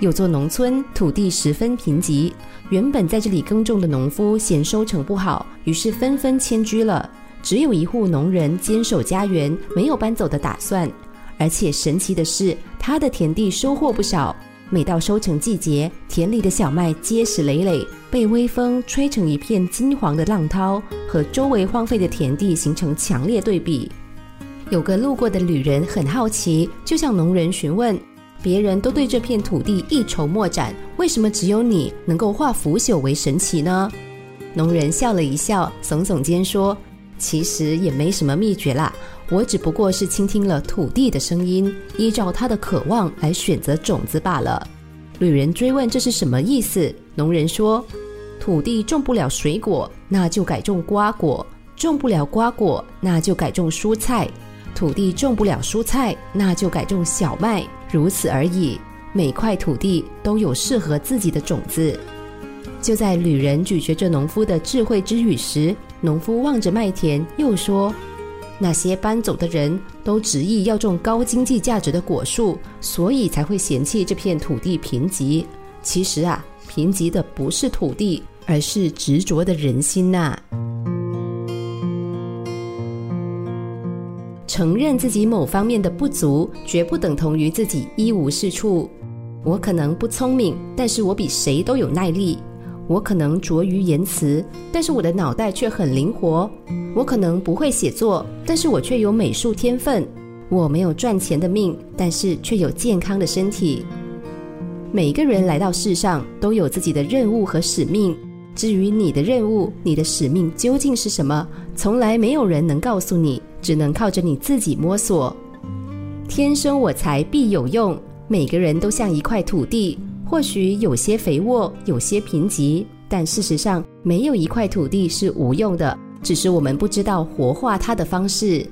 有座农村土地十分贫瘠，原本在这里耕种的农夫嫌收成不好，于是纷纷迁居了。只有一户农人坚守家园，没有搬走的打算。而且神奇的是，他的田地收获不少。每到收成季节，田里的小麦结实累累，被微风吹成一片金黄的浪涛，和周围荒废的田地形成强烈对比。有个路过的旅人很好奇，就向农人询问：“别人都对这片土地一筹莫展，为什么只有你能够化腐朽为神奇呢？”农人笑了一笑，耸耸肩说：“其实也没什么秘诀啦。”我只不过是倾听了土地的声音，依照它的渴望来选择种子罢了。旅人追问这是什么意思，农人说：“土地种不了水果，那就改种瓜果；种不了瓜果，那就改种蔬菜；土地种不了蔬菜，那就改种小麦。如此而已。每块土地都有适合自己的种子。”就在旅人咀嚼着农夫的智慧之语时，农夫望着麦田，又说。那些搬走的人都执意要种高经济价值的果树，所以才会嫌弃这片土地贫瘠。其实啊，贫瘠的不是土地，而是执着的人心呐。承认自己某方面的不足，绝不等同于自己一无是处。我可能不聪明，但是我比谁都有耐力。我可能拙于言辞，但是我的脑袋却很灵活。我可能不会写作，但是我却有美术天分。我没有赚钱的命，但是却有健康的身体。每个人来到世上都有自己的任务和使命。至于你的任务、你的使命究竟是什么，从来没有人能告诉你，只能靠着你自己摸索。天生我材必有用，每个人都像一块土地。或许有些肥沃，有些贫瘠，但事实上没有一块土地是无用的，只是我们不知道活化它的方式。